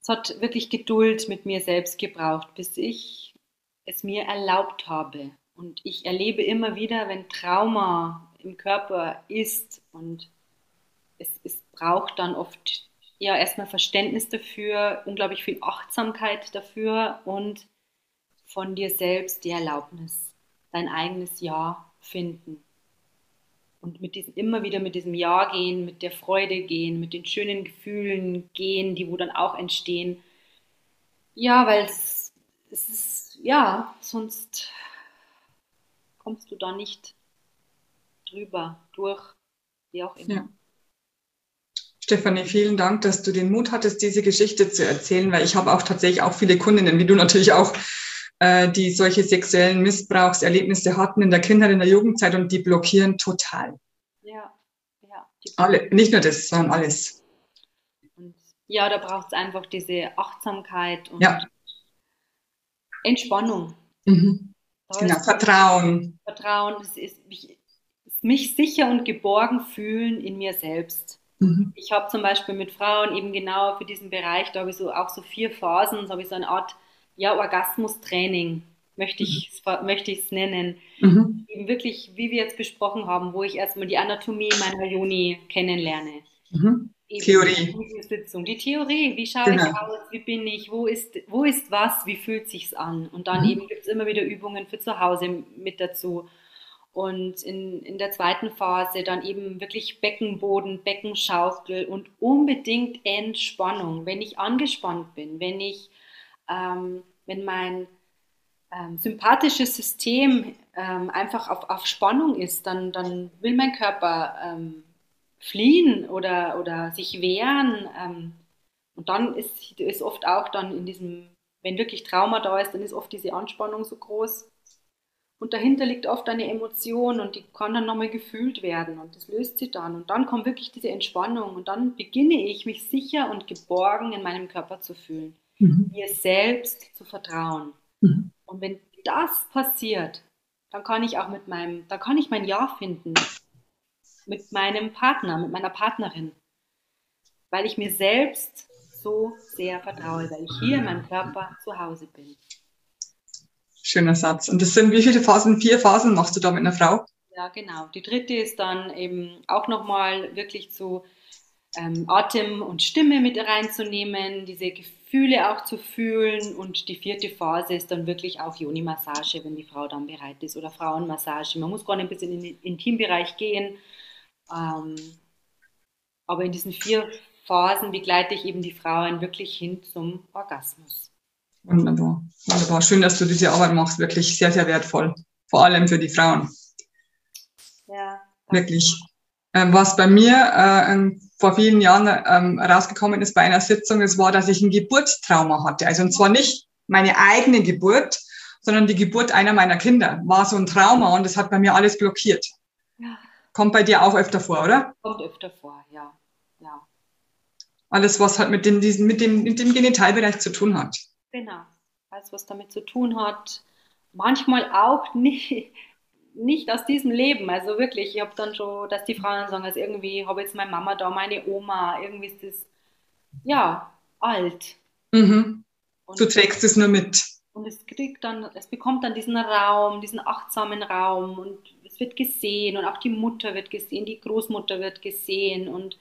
es hat wirklich Geduld mit mir selbst gebraucht, bis ich es mir erlaubt habe. Und ich erlebe immer wieder, wenn Trauma im Körper ist und es, es braucht dann oft ja erstmal Verständnis dafür, unglaublich viel Achtsamkeit dafür und von dir selbst die Erlaubnis dein eigenes Ja finden. Und mit diesem, immer wieder mit diesem Ja gehen, mit der Freude gehen, mit den schönen Gefühlen gehen, die wo dann auch entstehen. Ja, weil es, es ist, ja, sonst kommst du da nicht drüber, durch, wie auch immer. Ja. Stefanie, vielen Dank, dass du den Mut hattest, diese Geschichte zu erzählen, weil ich habe auch tatsächlich auch viele Kundinnen, wie du natürlich auch, äh, die solche sexuellen Missbrauchserlebnisse hatten in der Kinder- in der Jugendzeit und die blockieren total. Ja, ja. Alle, nicht nur das, sondern alles. Und ja, da braucht es einfach diese Achtsamkeit und ja. Entspannung. Mhm. Genau, Vertrauen. Vertrauen, es ist mich, mich sicher und geborgen fühlen in mir selbst. Mhm. Ich habe zum Beispiel mit Frauen eben genau für diesen Bereich, da habe ich so auch so vier Phasen, so habe ich so eine Art ja, Orgasmus-Training, möchte ich es möchte nennen. Mhm. Eben wirklich, wie wir jetzt besprochen haben, wo ich erstmal die Anatomie meiner Juni kennenlerne. Mhm. Theorie. Die Sitzung, die Theorie, wie schaue genau. ich aus, wie bin ich, wo ist, wo ist was, wie fühlt sich's an? Und dann mhm. eben gibt es immer wieder Übungen für zu Hause mit dazu. Und in, in der zweiten Phase dann eben wirklich Beckenboden, Beckenschaukel und unbedingt Entspannung. Wenn ich angespannt bin, wenn ich ähm, wenn mein ähm, sympathisches System ähm, einfach auf, auf Spannung ist, dann, dann will mein Körper ähm, fliehen oder, oder sich wehren. Ähm, und dann ist, ist oft auch dann in diesem, wenn wirklich Trauma da ist, dann ist oft diese Anspannung so groß. Und dahinter liegt oft eine Emotion und die kann dann nochmal gefühlt werden und das löst sie dann. Und dann kommt wirklich diese Entspannung und dann beginne ich, mich sicher und geborgen in meinem Körper zu fühlen mhm. mir selbst zu vertrauen. Mhm. Und wenn das passiert, dann kann ich auch mit meinem, dann kann ich mein Ja finden mit meinem Partner, mit meiner Partnerin, weil ich mir selbst so sehr vertraue, weil ich hier in meinem Körper zu Hause bin. Schöner Satz. Und das sind wie viele Phasen? Vier Phasen machst du da mit einer Frau? Ja, genau. Die dritte ist dann eben auch nochmal wirklich zu ähm, Atem und Stimme mit reinzunehmen, diese Gefühle auch zu fühlen. Und die vierte Phase ist dann wirklich auch Joni-Massage, wenn die Frau dann bereit ist, oder Frauenmassage. Man muss gar nicht bis in den Intimbereich gehen. Ähm, aber in diesen vier Phasen begleite ich eben die Frauen wirklich hin zum Orgasmus. Wunderbar, wunderbar. Schön, dass du diese Arbeit machst. Wirklich sehr, sehr wertvoll. Vor allem für die Frauen. Ja. Wirklich. Ähm, was bei mir äh, vor vielen Jahren ähm, rausgekommen ist bei einer Sitzung, es war, dass ich ein Geburtstrauma hatte. Also und zwar nicht meine eigene Geburt, sondern die Geburt einer meiner Kinder war so ein Trauma und das hat bei mir alles blockiert. Ja. Kommt bei dir auch öfter vor, oder? Kommt öfter vor, ja. ja. Alles, was halt mit dem, diesen, mit, dem, mit dem Genitalbereich zu tun hat. Genau. Alles, was damit zu tun hat. Manchmal auch nicht, nicht aus diesem Leben. Also wirklich, ich habe dann schon, dass die Frauen sagen, also irgendwie habe jetzt meine Mama da, meine Oma, irgendwie ist das, ja, alt. Mhm. du trägst es nur mit. Und es kriegt dann, es bekommt dann diesen Raum, diesen achtsamen Raum und es wird gesehen und auch die Mutter wird gesehen, die Großmutter wird gesehen und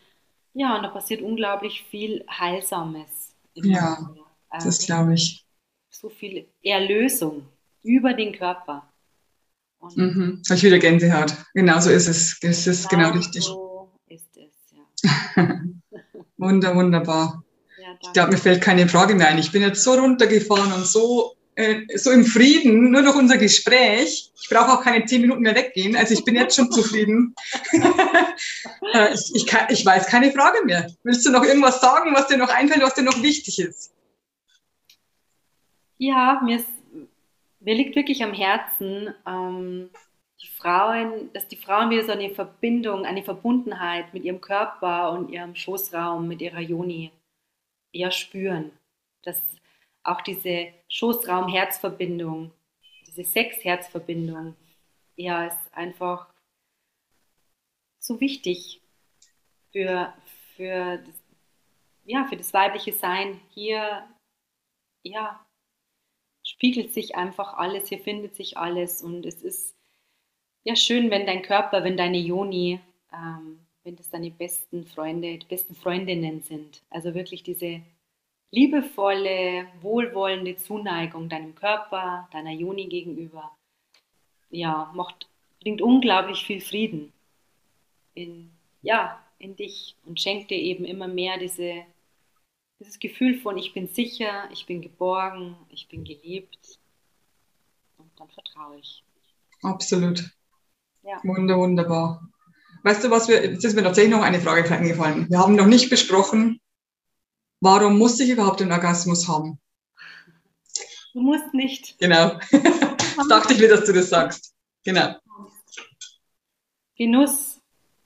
ja, und da passiert unglaublich viel Heilsames. Ja, also, das glaube ich. So viel Erlösung über den Körper. Und mhm. Habe ich wieder Gänsehaut. Genau so ist es. Es ist genau, genau richtig. So ist es, ja. Wunder, wunderbar. Ja, ich glaube, mir fällt keine Frage mehr ein. Ich bin jetzt so runtergefahren und so, äh, so im Frieden, nur durch unser Gespräch. Ich brauche auch keine zehn Minuten mehr weggehen. Also ich bin jetzt schon zufrieden. äh, ich, ich, kann, ich weiß keine Frage mehr. Willst du noch irgendwas sagen, was dir noch einfällt, was dir noch wichtig ist? Ja, mir ist mir liegt wirklich am Herzen, ähm, die Frauen, dass die Frauen wieder so eine Verbindung, eine Verbundenheit mit ihrem Körper und ihrem Schoßraum, mit ihrer Joni eher spüren. Dass auch diese Schoßraum-Herzverbindung, diese Sex-Herzverbindung, ja, ist einfach so wichtig für, für, das, ja, für das weibliche Sein hier, ja, spiegelt sich einfach alles, hier findet sich alles und es ist ja schön, wenn dein Körper, wenn deine Joni, ähm, wenn das deine besten Freunde, die besten Freundinnen sind. Also wirklich diese liebevolle, wohlwollende Zuneigung deinem Körper, deiner Joni gegenüber, ja, macht, bringt unglaublich viel Frieden in, ja, in dich und schenkt dir eben immer mehr diese dieses Gefühl von, ich bin sicher, ich bin geborgen, ich bin geliebt. Und dann vertraue ich. Absolut. Ja. Wunder, wunderbar. Weißt du was, wir, jetzt ist mir tatsächlich noch eine Frage eingefallen. Wir haben noch nicht besprochen, warum muss ich überhaupt einen Orgasmus haben? Du musst nicht. Genau. dachte ich mir, dass du das sagst. Genau. Genuss,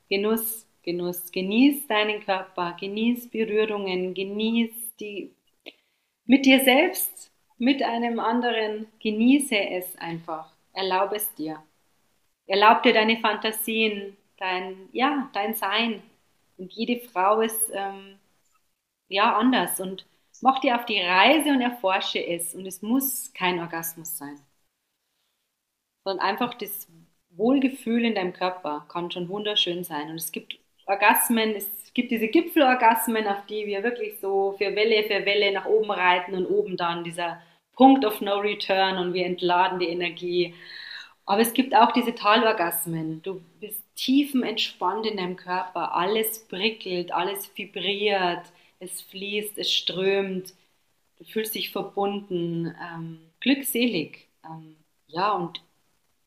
Genuss, Genuss. Genieß deinen Körper, genieß Berührungen, genieß die mit dir selbst, mit einem anderen. Genieße es einfach. Erlaube es dir. Erlaub dir deine Fantasien, dein, ja, dein Sein. Und jede Frau ist ähm, ja anders. Und mach dir auf die Reise und erforsche es. Und es muss kein Orgasmus sein. Sondern einfach das Wohlgefühl in deinem Körper kann schon wunderschön sein. Und es gibt Orgasmen, es gibt diese Gipfelorgasmen, auf die wir wirklich so für Welle für Welle nach oben reiten und oben dann dieser Punkt of No Return und wir entladen die Energie. Aber es gibt auch diese Talorgasmen. Du bist tiefenentspannt in deinem Körper. Alles prickelt, alles vibriert, es fließt, es strömt. Du fühlst dich verbunden, ähm, glückselig. Ähm, ja, und,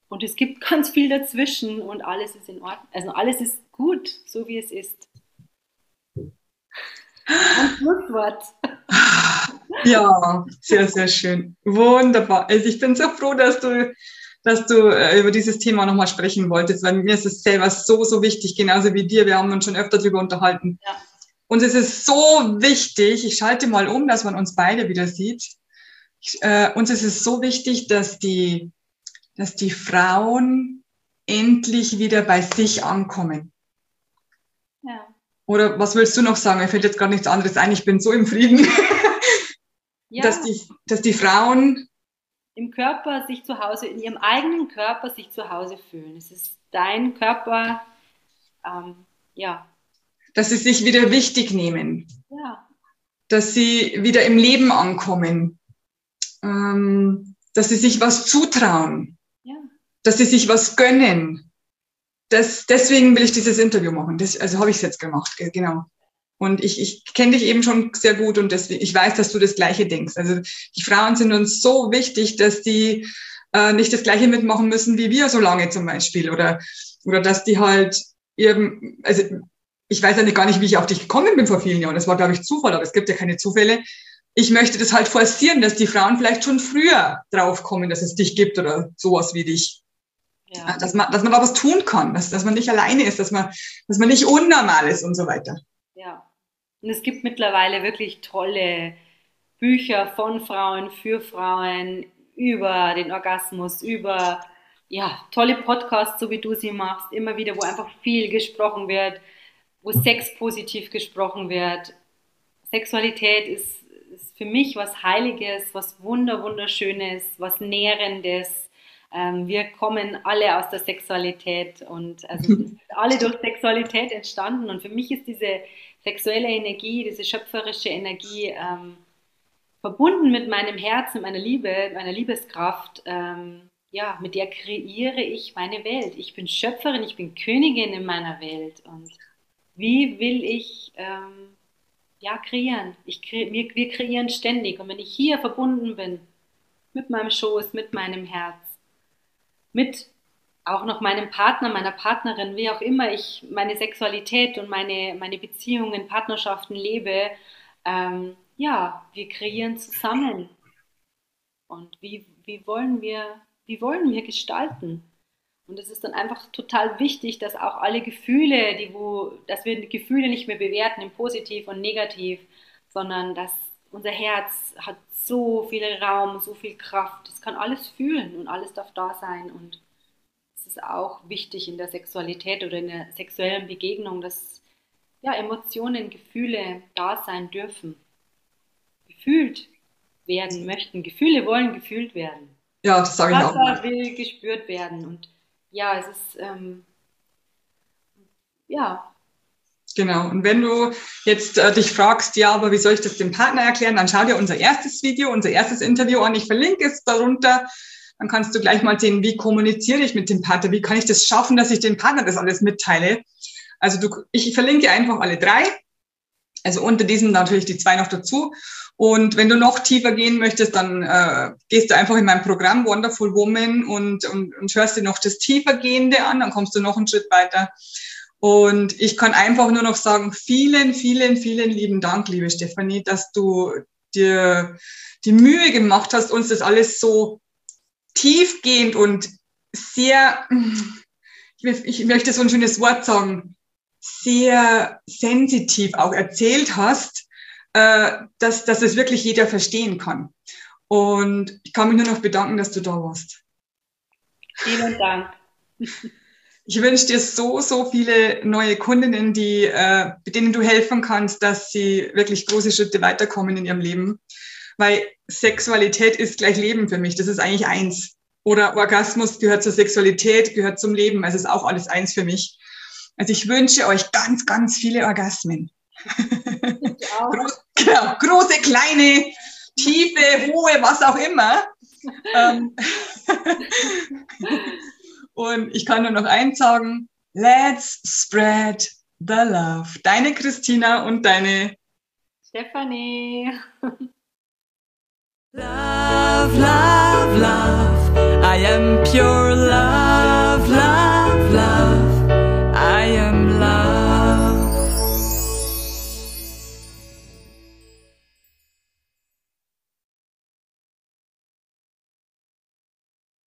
und es gibt ganz viel dazwischen und alles ist in Ordnung. Also alles ist gut, so wie es ist. Ein Schlusswort. Ja, sehr, sehr schön. Wunderbar. Also ich bin so froh, dass du, dass du äh, über dieses Thema nochmal sprechen wolltest, weil mir ist es selber so, so wichtig, genauso wie dir. Wir haben uns schon öfter darüber unterhalten. Ja. Und es ist so wichtig, ich schalte mal um, dass man uns beide wieder sieht. Ich, äh, uns ist es so wichtig, dass die, dass die Frauen endlich wieder bei sich ankommen. Oder was willst du noch sagen? Mir fällt jetzt gar nichts anderes ein. Ich bin so im Frieden, ja. dass, die, dass die Frauen im Körper sich zu Hause, in ihrem eigenen Körper sich zu Hause fühlen. Es ist dein Körper, ähm, ja. Dass sie sich wieder wichtig nehmen. Ja. Dass sie wieder im Leben ankommen. Ähm, dass sie sich was zutrauen. Ja. Dass sie sich was gönnen das, deswegen will ich dieses Interview machen. Das, also habe ich es jetzt gemacht, genau. Und ich, ich kenne dich eben schon sehr gut und deswegen, ich weiß, dass du das Gleiche denkst. Also die Frauen sind uns so wichtig, dass die äh, nicht das Gleiche mitmachen müssen wie wir so lange zum Beispiel. Oder, oder dass die halt eben, also ich weiß ja gar nicht, wie ich auf dich gekommen bin vor vielen Jahren. Das war, glaube ich, Zufall, aber es gibt ja keine Zufälle. Ich möchte das halt forcieren, dass die Frauen vielleicht schon früher draufkommen, dass es dich gibt oder sowas wie dich. Ja. Dass, man, dass man da was tun kann, dass, dass man nicht alleine ist, dass man, dass man nicht unnormal ist und so weiter. Ja. Und es gibt mittlerweile wirklich tolle Bücher von Frauen für Frauen über den Orgasmus, über ja, tolle Podcasts, so wie du sie machst, immer wieder, wo einfach viel gesprochen wird, wo Sex positiv gesprochen wird. Sexualität ist, ist für mich was Heiliges, was Wunder, Wunderschönes, was Nährendes. Ähm, wir kommen alle aus der Sexualität und also alle durch Sexualität entstanden. Und für mich ist diese sexuelle Energie, diese schöpferische Energie ähm, verbunden mit meinem Herz, mit meiner Liebe, meiner Liebeskraft. Ähm, ja, mit der kreiere ich meine Welt. Ich bin Schöpferin, ich bin Königin in meiner Welt. Und wie will ich ähm, ja kreieren? Ich kre wir, wir kreieren ständig. Und wenn ich hier verbunden bin mit meinem Schoß, mit meinem Herz, mit auch noch meinem Partner, meiner Partnerin, wie auch immer ich meine Sexualität und meine, meine Beziehungen, Partnerschaften lebe, ähm, ja, wir kreieren zusammen. Und wie, wie wollen wir wie wollen wir gestalten? Und es ist dann einfach total wichtig, dass auch alle Gefühle, die wo, dass wir Gefühle nicht mehr bewerten in positiv und negativ, sondern dass unser Herz hat so viel Raum, so viel Kraft. Es kann alles fühlen und alles darf da sein. Und es ist auch wichtig in der Sexualität oder in der sexuellen Begegnung, dass ja, Emotionen, Gefühle da sein dürfen. Gefühlt werden möchten. Gefühle wollen gefühlt werden. Ja, das sage ich auch. Wasser will gespürt werden. Und ja, es ist, ähm, ja. Genau. Und wenn du jetzt äh, dich fragst, ja, aber wie soll ich das dem Partner erklären, dann schau dir unser erstes Video, unser erstes Interview an. Ich verlinke es darunter. Dann kannst du gleich mal sehen, wie kommuniziere ich mit dem Partner? Wie kann ich das schaffen, dass ich dem Partner das alles mitteile? Also du, ich verlinke einfach alle drei. Also unter diesen natürlich die zwei noch dazu. Und wenn du noch tiefer gehen möchtest, dann äh, gehst du einfach in mein Programm Wonderful Woman und, und, und hörst dir noch das Tiefergehende an, dann kommst du noch einen Schritt weiter. Und ich kann einfach nur noch sagen, vielen, vielen, vielen lieben Dank, liebe Stefanie, dass du dir die Mühe gemacht hast, uns das alles so tiefgehend und sehr, ich, möchte so ein schönes Wort sagen, sehr sensitiv auch erzählt hast, äh, dass, dass es wirklich jeder verstehen kann. Und ich kann mich nur noch bedanken, dass du da warst. Vielen Dank. Ich wünsche dir so, so viele neue Kundinnen, die, äh, denen du helfen kannst, dass sie wirklich große Schritte weiterkommen in ihrem Leben. Weil Sexualität ist gleich Leben für mich. Das ist eigentlich eins. Oder Orgasmus gehört zur Sexualität, gehört zum Leben. Also es ist auch alles eins für mich. Also ich wünsche euch ganz, ganz viele Orgasmen. Groß, genau, große, kleine, tiefe, hohe, was auch immer. Ähm, und ich kann nur noch eins sagen, let's spread the love. Deine Christina und deine Stephanie. Love, love, love, I am pure love.